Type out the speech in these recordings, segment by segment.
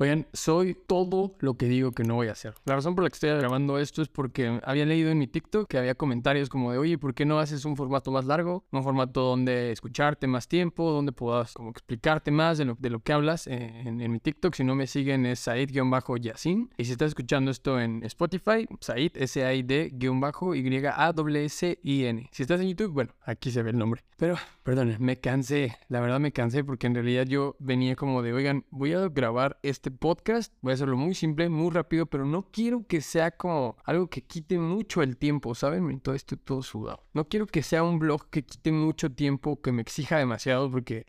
Oigan, soy todo lo que digo que no voy a hacer. La razón por la que estoy grabando esto es porque había leído en mi TikTok que había comentarios como de, oye, ¿por qué no haces un formato más largo? Un formato donde escucharte más tiempo, donde puedas como explicarte más de lo, de lo que hablas en, en, mi TikTok. Si no me siguen es Said-Yasin. Y si estás escuchando esto en Spotify, Said, S-A-I-D-Y-A-W-S-I-N. Si estás en YouTube, bueno, aquí se ve el nombre. Pero, perdón, me cansé. La verdad me cansé porque en realidad yo venía como de, oigan, voy a grabar este este podcast. Voy a hacerlo muy simple, muy rápido, pero no quiero que sea como algo que quite mucho el tiempo, ¿saben? Todo esto todo sudado. No quiero que sea un blog que quite mucho tiempo, que me exija demasiado, porque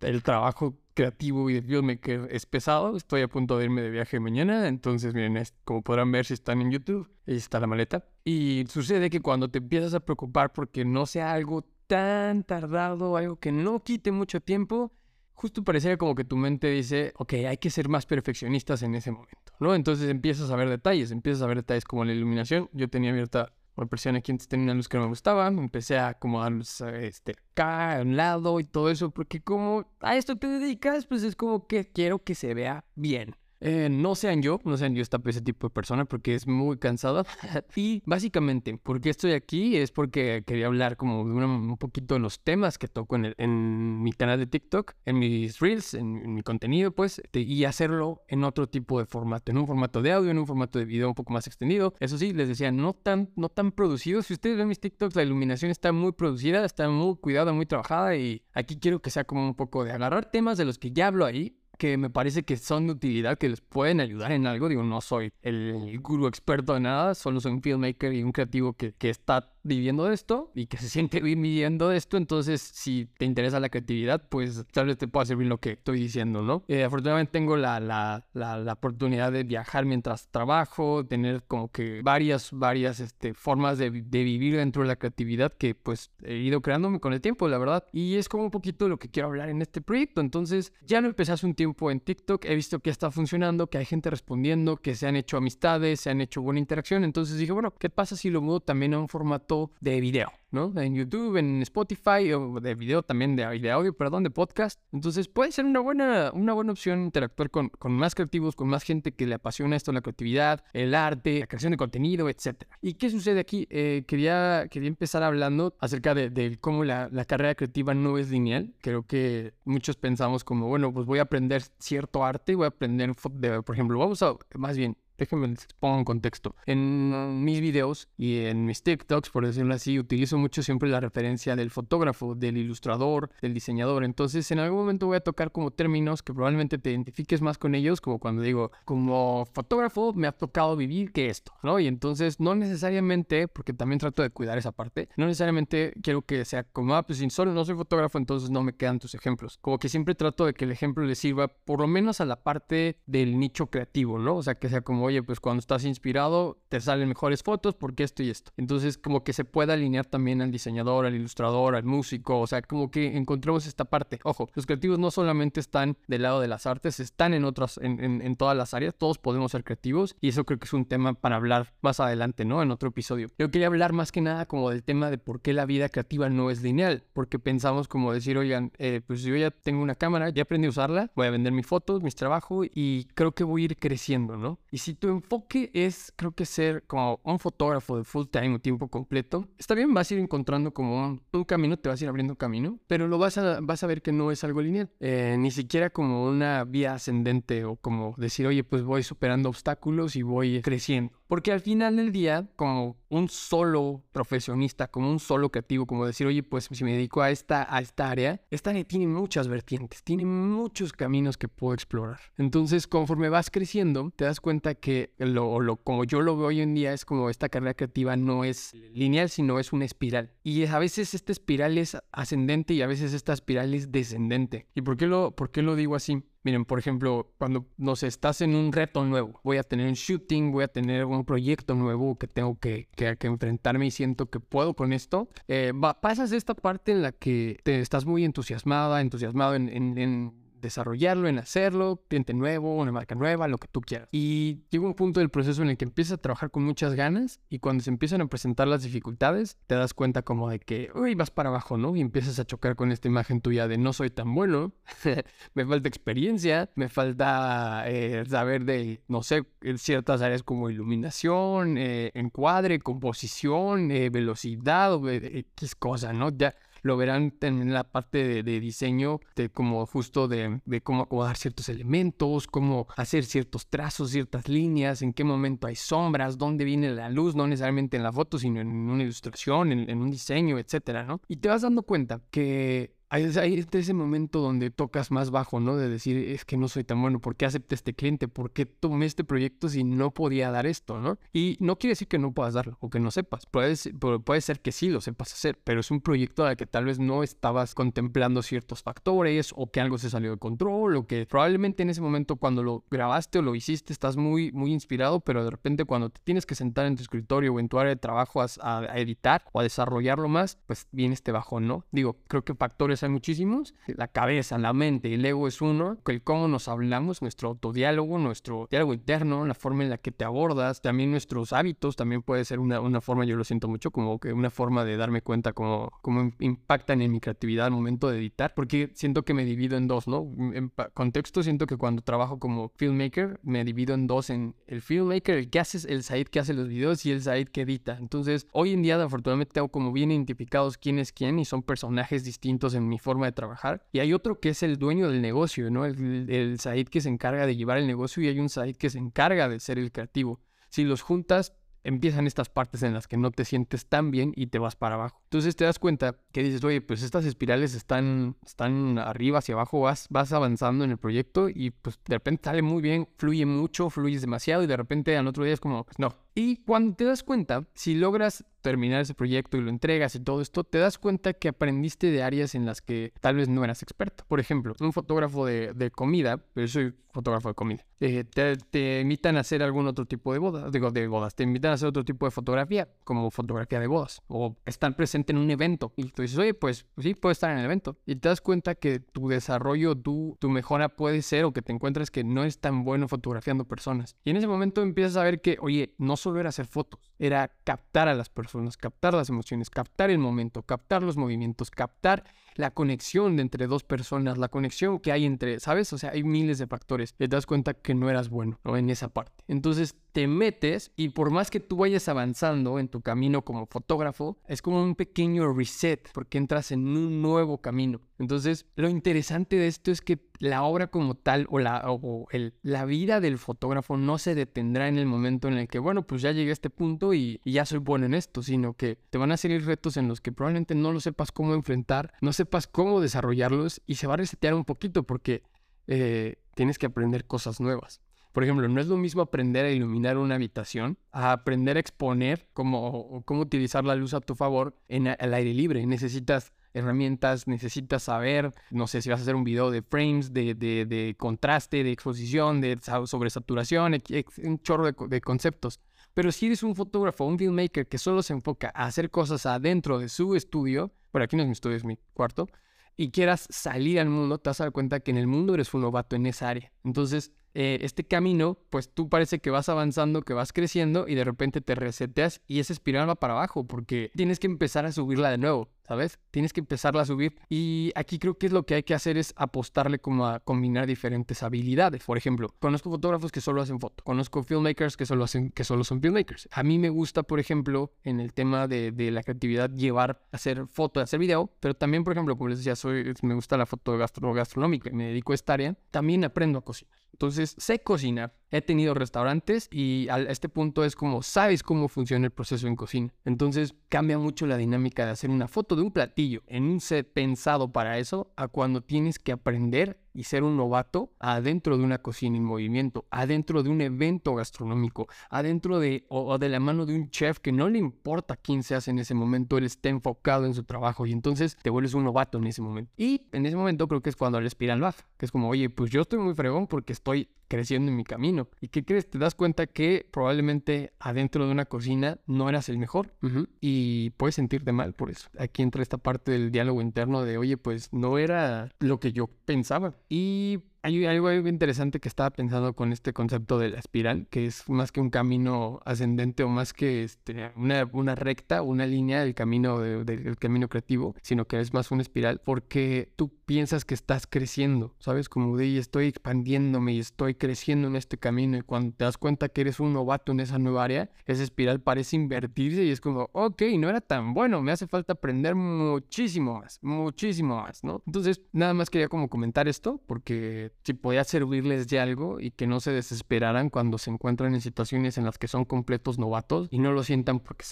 el trabajo creativo y de filmmaker es pesado. Estoy a punto de irme de viaje mañana, entonces miren, como podrán ver si están en YouTube, ahí está la maleta. Y sucede que cuando te empiezas a preocupar porque no sea algo tan tardado, algo que no quite mucho tiempo, justo parecía como que tu mente dice, ok, hay que ser más perfeccionistas en ese momento, ¿no? Entonces empiezas a ver detalles, empiezas a ver detalles como la iluminación. Yo tenía abierta una presión aquí, antes tenía una luz que no me gustaba, empecé a acomodar este, acá, a un lado y todo eso, porque como a esto te dedicas, pues es como que quiero que se vea bien. Eh, no sean yo, no sean yo esta, ese tipo de persona porque es muy cansada. y básicamente, ¿por qué estoy aquí? Es porque quería hablar como de un poquito de los temas que toco en, en mi canal de TikTok, en mis reels, en, mi contenido, pues, este, y hacerlo en otro tipo de formato, en un formato de audio, en un formato de video un poco más extendido. Eso sí, les decía, no tan, no tan producido. Si ustedes ven mis TikToks, la iluminación está muy producida, está muy cuidada, muy trabajada y aquí quiero que sea como un poco de agarrar temas de los que ya hablo ahí que me parece que son de utilidad, que les pueden ayudar en algo. Digo, no soy el gurú experto en nada, solo soy un filmmaker y un creativo que, que está viviendo de esto y que se siente viviendo de esto. Entonces, si te interesa la creatividad, pues tal vez te pueda servir lo que estoy diciendo, ¿no? Eh, afortunadamente tengo la, la, la, oportunidad de viajar mientras trabajo, tener como que varias, varias este, formas de, de, vivir dentro de la creatividad que pues he ido creándome con el tiempo, la verdad. Y es como un poquito lo que quiero hablar en este proyecto. Entonces, ya lo empecé hace un tiempo en TikTok, he visto que está funcionando, que hay gente respondiendo, que se han hecho amistades, se han hecho buena interacción. Entonces dije, bueno, ¿qué pasa si lo mudo también a un formato de video. ¿no? En YouTube, en Spotify, o de video también, de, de, audio, perdón, de podcast. Entonces puede ser una buena, una buena opción interactuar con, con más creativos, con más gente que le apasiona esto, la creatividad, el arte, la creación de contenido, etc. ¿Y qué sucede aquí? Eh, quería, quería empezar hablando acerca de, de cómo la, la, carrera creativa no es lineal. Creo que muchos pensamos como, bueno, pues voy a aprender cierto arte, voy a aprender, por ejemplo, vamos a, más bien, déjenme les pongo en contexto. En mis videos y en mis TikToks, por decirlo así, utilizo mucho siempre la referencia del fotógrafo, del ilustrador, del diseñador. Entonces, en algún momento voy a tocar como términos que probablemente te identifiques más con ellos, como cuando digo, como fotógrafo me ha tocado vivir que esto, ¿no? Y entonces, no necesariamente, porque también trato de cuidar esa parte, no necesariamente quiero que sea como, ah, pues si solo no soy fotógrafo, entonces no me quedan tus ejemplos. Como que siempre trato de que el ejemplo le sirva por lo menos a la parte del nicho creativo, ¿no? O sea, que sea como, oye, pues cuando estás inspirado te salen mejores fotos porque esto y esto. Entonces como que se puede alinear también al diseñador, al ilustrador, al músico, o sea, como que encontremos esta parte. Ojo, los creativos no solamente están del lado de las artes, están en otras, en, todas las áreas, todos podemos ser creativos y eso creo que es un tema para hablar más adelante, ¿no? En otro episodio. Yo quería hablar más que nada como del tema de por qué la vida creativa no es lineal, porque pensamos como decir, oigan, eh, pues yo ya tengo una cámara, ya aprendí a usarla, voy a vender mis fotos, mis trabajos y creo que voy a ir creciendo, ¿no? Y si tu enfoque es, creo que ser como un fotógrafo de full time o tiempo completo, está bien, vas a ir encontrando como un, camino, te vas a ir abriendo camino, pero lo vas a, vas a ver que no es algo lineal, eh, ni siquiera como una vía ascendente o como decir, oye, pues voy superando obstáculos y voy creciendo. Porque al final del día, como un solo profesionista, como un solo creativo, como decir, oye, pues si me dedico a esta, a esta área, esta área tiene muchas vertientes, tiene muchos caminos que puedo explorar. Entonces, conforme vas creciendo, te das cuenta que lo, lo, como yo lo veo hoy en día, es como esta carrera creativa no es lineal, sino es una espiral. Y a veces esta espiral es ascendente y a veces esta espiral es descendente. ¿Y por qué lo, por qué lo digo así? Miren, por ejemplo, cuando nos estás en un reto nuevo, voy a tener un shooting, voy a tener un proyecto nuevo que tengo que, que, enfrentarme y siento que puedo con esto, eh, pasas esta parte en la que te estás muy entusiasmada, entusiasmado en desarrollarlo, en hacerlo, cliente nuevo, una marca nueva, lo que tú quieras. Y llega un punto del proceso en el que empiezas a trabajar con muchas ganas y cuando se empiezan a presentar las dificultades, te das cuenta como de que, uy, vas para abajo, ¿no? Y empiezas a chocar con esta imagen tuya de no soy tan bueno, me falta experiencia, me falta eh, saber de, no sé, ciertas áreas como iluminación, eh, encuadre, composición, eh, velocidad, o X cosa, ¿no? Ya lo verán en la parte de, diseño, como justo de, cómo acomodar ciertos elementos, cómo hacer ciertos trazos, ciertas líneas, en qué momento hay sombras, dónde viene la luz, no necesariamente en la foto, sino en una ilustración, en, en un diseño, etcétera, ¿no? Y te vas dando cuenta que Ahí es ese momento donde tocas más bajo, ¿no? De decir, es que no soy tan bueno, ¿por qué acepté este cliente? ¿Por qué tomé este proyecto si no podía dar esto, ¿no? Y no quiere decir que no puedas darlo o que no sepas. Puede, puede ser que sí lo sepas hacer, pero es un proyecto al que tal vez no estabas contemplando ciertos factores o que algo se salió de control o que probablemente en ese momento cuando lo grabaste o lo hiciste estás muy, muy inspirado, pero de repente cuando te tienes que sentar en tu escritorio o en tu área de trabajo a, editar o a desarrollarlo más, pues viene este bajón, ¿no? Digo, creo que factores hay muchísimos. La cabeza, la mente, el ego es uno. El cómo nos hablamos, nuestro autodiálogo, nuestro diálogo interno, la forma en la que te abordas, también nuestros hábitos, también puede ser una, una forma, yo lo siento mucho, como que una forma de darme cuenta cómo, cómo impactan en mi creatividad al momento de editar, porque siento que me divido en dos, ¿no? En contexto, siento que cuando trabajo como filmmaker, me divido en dos, en el filmmaker, el que hace, el site que hace los videos y el site que edita. Entonces, hoy en día, afortunadamente, tengo como bien identificados quién es quién y son personajes distintos en mi forma de trabajar. Y hay otro que es el dueño del negocio, ¿no? El, el Said que se encarga de llevar el negocio y hay un Said que se encarga de ser el creativo. Si los juntas, empiezan estas partes en las que no te sientes tan bien y te vas para abajo. Entonces te das cuenta que dices, oye, pues estas espirales están, están arriba hacia abajo, vas, vas avanzando en el proyecto y pues de repente sale muy bien, fluye mucho, fluyes demasiado y de repente al otro día es como, pues no. Y cuando te das cuenta, si logras terminar ese proyecto y lo entregas y todo esto, te das cuenta que aprendiste de áreas en las que tal vez no eras experto. Por ejemplo, un fotógrafo de, de comida, pero yo soy fotógrafo de comida, eh, te, te, invitan a hacer algún otro tipo de bodas, digo, de bodas, te invitan a hacer otro tipo de fotografía, como fotografía de bodas, o están presente en un evento, y tú dices, oye, pues, sí, puedo estar en el evento, y te das cuenta que tu desarrollo, tu, tu mejora puede ser, o que te encuentras que no es tan bueno fotografiando personas. Y en ese momento empiezas a ver que, oye, no solo era hacer fotos, era captar a las personas, captar las emociones, captar el momento, captar los movimientos, captar la conexión de entre dos personas, la conexión que hay entre, ¿sabes? O sea, hay miles de factores. Te das cuenta que no eras bueno ¿no? en esa parte. Entonces te metes y por más que tú vayas avanzando en tu camino como fotógrafo, es como un pequeño reset porque entras en un nuevo camino. Entonces, lo interesante de esto es que la obra como tal o la, o el, la vida del fotógrafo no se detendrá en el momento en el que, bueno, pues ya llegué a este punto y, y ya soy bueno en esto, sino que te van a salir retos en los que probablemente no lo sepas cómo enfrentar, no sepas cómo desarrollarlos y se va a resetear un poquito porque eh, tienes que aprender cosas nuevas. Por ejemplo, no es lo mismo aprender a iluminar una habitación a aprender a exponer cómo, cómo utilizar la luz a tu favor en el aire libre. Necesitas herramientas, necesitas saber, no sé si vas a hacer un video de frames, de, de, de contraste, de exposición, de sobresaturación, un chorro de, de, conceptos. Pero si eres un fotógrafo, un filmmaker que solo se enfoca a hacer cosas adentro de su estudio, por aquí no es mi estudio, es mi cuarto, y quieras salir al mundo, te vas a dar cuenta que en el mundo eres un novato en esa área. Entonces, eh, este camino, pues tú parece que vas avanzando, que vas creciendo y de repente te reseteas y esa espiral va para abajo porque tienes que empezar a subirla de nuevo, ¿sabes? Tienes que empezarla a subir y aquí creo que es lo que hay que hacer es apostarle como a combinar diferentes habilidades. Por ejemplo, conozco fotógrafos que solo hacen foto, conozco filmmakers que solo hacen que solo son filmmakers. A mí me gusta, por ejemplo, en el tema de, de la creatividad llevar hacer foto, hacer video, pero también, por ejemplo, como les decía, soy, me gusta la foto gastronómica y me dedico a esta área, también aprendo a cocinar. Entonces, sé cocinar. He tenido restaurantes y a este punto es como sabes cómo funciona el proceso en cocina. Entonces, cambia mucho la dinámica de hacer una foto de un platillo en un set pensado para eso a cuando tienes que aprender y ser un novato adentro de una cocina en movimiento, adentro de un evento gastronómico, adentro de o, de la mano de un chef que no le importa quién seas en ese momento, él está enfocado en su trabajo y entonces te vuelves un novato en ese momento. Y en ese momento creo que es cuando el espiral baja, que es como, oye, pues yo estoy muy fregón porque estoy creciendo en mi camino. ¿Y qué crees? Te das cuenta que probablemente adentro de una cocina no eras el mejor y puedes sentirte mal por eso. Aquí entra esta parte del diálogo interno de, oye, pues no era lo que yo pensaba. Y hay algo, interesante que estaba pensando con este concepto de la espiral, que es más que un camino ascendente o más que este, una, una recta, una línea del camino, del camino creativo, sino que es más una espiral, porque tú piensas que estás creciendo, ¿sabes? Como de, estoy expandiéndome y estoy creciendo en este camino y cuando te das cuenta que eres un novato en esa nueva área, esa espiral parece invertirse y es como, ok, no era tan bueno, me hace falta aprender muchísimo más, muchísimo más, ¿no? Entonces, nada más quería como comentar esto, porque si podía servirles de algo y que no se desesperaran cuando se encuentran en situaciones en las que son completos novatos y no lo sientan porque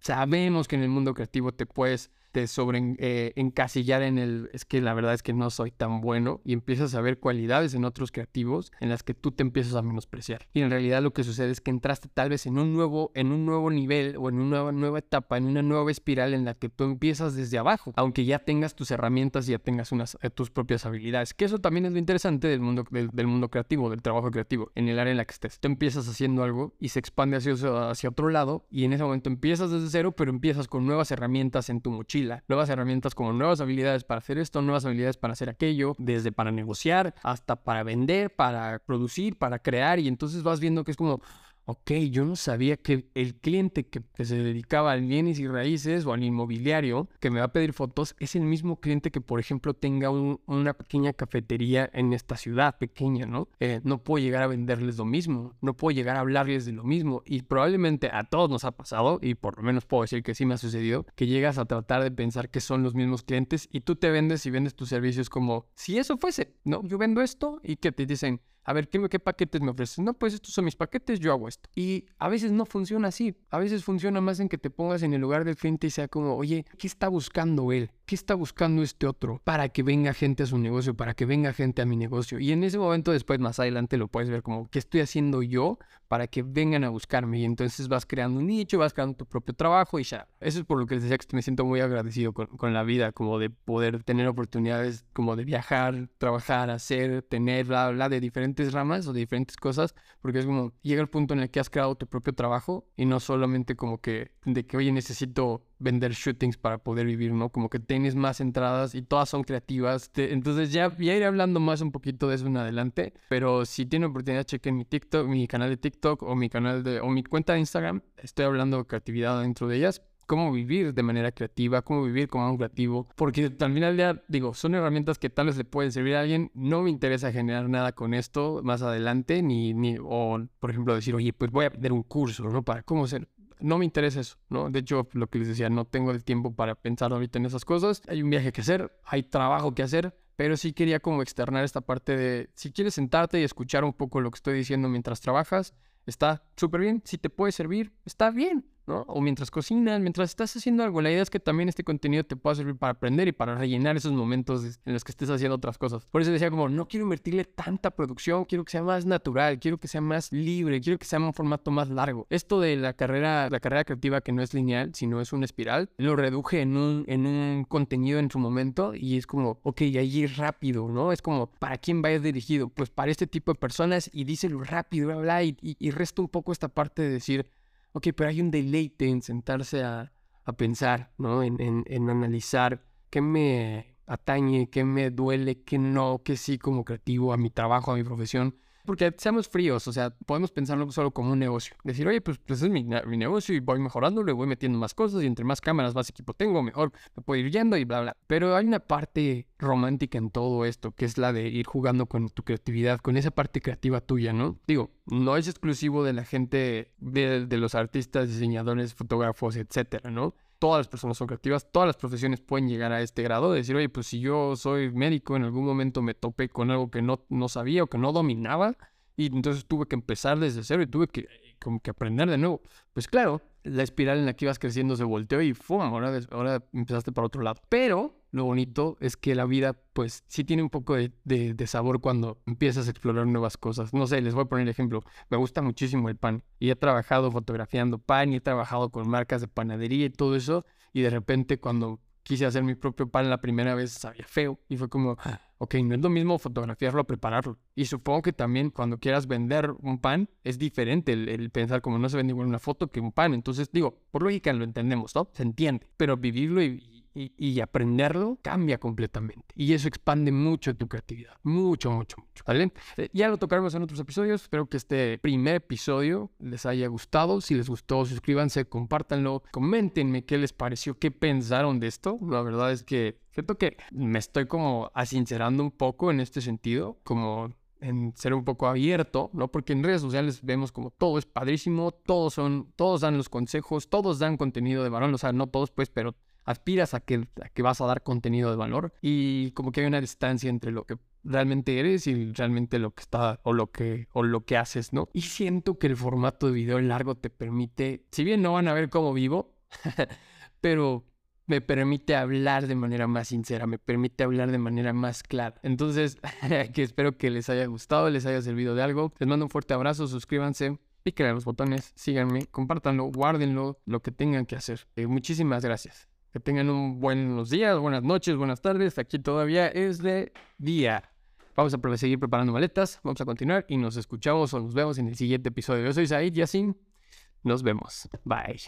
sabemos que en el mundo creativo te puedes sobre eh, encasillar en el es que la verdad es que no soy tan bueno y empiezas a ver cualidades en otros creativos en las que tú te empiezas a menospreciar. Y en realidad lo que sucede es que entraste tal vez en un nuevo en un nuevo nivel o en una nueva etapa, en una nueva espiral en la que tú empiezas desde abajo, aunque ya tengas tus herramientas y ya tengas unas eh, tus propias habilidades. Que eso también es lo interesante del mundo del, mundo creativo, del trabajo creativo, en el área en la que estés. Tú empiezas haciendo algo y se expande hacia, hacia otro lado y en ese momento empiezas desde cero, pero empiezas con nuevas herramientas en tu mochila nuevas herramientas como nuevas habilidades para hacer esto, nuevas habilidades para hacer aquello, desde para negociar hasta para vender, para producir, para crear y entonces vas viendo que es como, ok, yo no sabía que el cliente que se dedicaba al bienes y raíces o al inmobiliario que me va a pedir fotos es el mismo cliente que, por ejemplo, tenga una pequeña cafetería en esta ciudad pequeña, ¿no? Eh, no puedo llegar a venderles lo mismo, no puedo llegar a hablarles de lo mismo y probablemente a todos nos ha pasado y por lo menos puedo decir que sí me ha sucedido, que llegas a tratar de pensar que son los mismos clientes y tú te vendes y vendes tus servicios como si eso fuese, ¿no? Yo vendo esto y que te dicen, a ver, ¿qué, ¿qué, paquetes me ofreces? No, pues estos son mis paquetes, yo hago esto. Y a veces no funciona así. A veces funciona más en que te pongas en el lugar del cliente y sea como, oye, ¿qué está buscando él? ¿Qué está buscando este otro? Para que venga gente a su negocio, para que venga gente a mi negocio. Y en ese momento después, más adelante, lo puedes ver como, ¿qué estoy haciendo yo para que vengan a buscarme? Y entonces vas creando un nicho, vas creando tu propio trabajo y ya. Eso es por lo que les decía que me siento muy agradecido con, con la vida, como de poder tener oportunidades como de viajar, trabajar, hacer, tener, bla, bla, de diferentes ramas o de diferentes cosas, porque es como, llega el punto en el que has creado tu propio trabajo y no solamente como que, de que, oye, necesito vender shootings para poder vivir, ¿no? Como que tienes más entradas y todas son creativas. entonces ya, ya iré hablando más un poquito de eso en adelante. Pero si tienen oportunidad, chequen mi TikTok, mi canal de TikTok o mi canal de, o mi cuenta de Instagram. Estoy hablando de creatividad dentro de ellas. Cómo vivir de manera creativa, cómo vivir como un creativo. Porque al final del día, digo, son herramientas que tal vez le pueden servir a alguien. No me interesa generar nada con esto más adelante, ni, ni o por ejemplo decir, oye, pues voy a aprender un curso, ¿no? Para cómo ser no me interesa eso, ¿no? De hecho, lo que les decía, no tengo el tiempo para pensar ahorita en esas cosas. Hay un viaje que hacer, hay trabajo que hacer, pero sí quería como externar esta parte de, si quieres sentarte y escuchar un poco lo que estoy diciendo mientras trabajas, está súper bien. Si te puede servir, está bien. O mientras cocinas, mientras estás haciendo algo. La idea es que también este contenido te pueda servir para aprender y para rellenar esos momentos en los que estés haciendo otras cosas. Por eso decía como, no quiero invertirle tanta producción, quiero que sea más natural, quiero que sea más libre, quiero que sea un formato más largo. Esto de la carrera, la carrera creativa que no es lineal, sino es una espiral, lo reduje en un, en un contenido en su momento y es como, ok, ahí rápido, ¿no? Es como, ¿para quién va a ir dirigido? Pues para este tipo de personas y díselo rápido, bla, bla, y, y, resto un poco esta parte de decir, ok, pero hay un deleite en sentarse a, pensar, ¿no? En, en, analizar qué me atañe, qué me duele, qué no, qué sí como creativo a mi trabajo, a mi profesión. Porque seamos fríos, o sea, podemos pensarlo solo como un negocio. Decir, oye, pues, pues es mi, negocio y voy mejorándolo y voy metiendo más cosas y entre más cámaras, más equipo tengo, mejor me puedo ir yendo y bla, bla. Pero hay una parte romántica en todo esto, que es la de ir jugando con tu creatividad, con esa parte creativa tuya, ¿no? Digo, no es exclusivo de la gente, de los artistas, diseñadores, fotógrafos, etcétera, ¿no? Todas las personas son creativas, todas las profesiones pueden llegar a este grado de decir, oye, pues si yo soy médico, en algún momento me topé con algo que no, no sabía o que no dominaba, y entonces tuve que empezar desde cero y tuve que como que aprender de nuevo. Pues claro, la espiral en la que ibas creciendo se volteó y ¡fum! Ahora, ahora empezaste para otro lado. Pero lo bonito es que la vida, pues, sí tiene un poco de, de, sabor cuando empiezas a explorar nuevas cosas. No sé, les voy a poner ejemplo. Me gusta muchísimo el pan. Y he trabajado fotografiando pan y he trabajado con marcas de panadería y todo eso. Y de repente cuando quise hacer mi propio pan la primera vez, sabía feo. Y fue como, ok, no es lo mismo fotografiarlo a prepararlo. Y supongo que también cuando quieras vender un pan, es diferente el, el pensar como no se vende igual una foto que un pan. Entonces, digo, por lógica lo entendemos, ¿no? Se entiende. Pero vivirlo y, y, aprenderlo cambia completamente. Y eso expande mucho tu creatividad. Mucho, mucho, mucho. ¿Vale? Eh, ya lo tocaremos en otros episodios. Espero que este primer episodio les haya gustado. Si les gustó, suscríbanse, compártanlo, coméntenme qué les pareció, qué pensaron de esto. La verdad es que siento que me estoy como asincerando un poco en este sentido, como en ser un poco abierto, ¿no? Porque en redes sociales vemos como todo es padrísimo, todos son, todos dan los consejos, todos dan contenido de valor, o sea, no todos pues, pero aspiras a que, que vas a dar contenido de valor y como que hay una distancia entre lo que realmente eres y realmente lo que está o lo que o lo que haces, ¿no? Y siento que el formato de video largo te permite, si bien no van a ver cómo vivo, pero me permite hablar de manera más sincera, me permite hablar de manera más clara. Entonces, que espero que les haya gustado, les haya servido de algo. Les mando un fuerte abrazo, suscríbanse, píquenle a los botones, síganme, compártanlo, guárdenlo, lo que tengan que hacer. Eh, muchísimas gracias. Que tengan un buenos días, buenas noches, buenas tardes. Aquí todavía es de día. Vamos a seguir preparando maletas, vamos a continuar y nos escuchamos o nos vemos en el siguiente episodio. Yo soy Said Yassin. Nos vemos. Bye.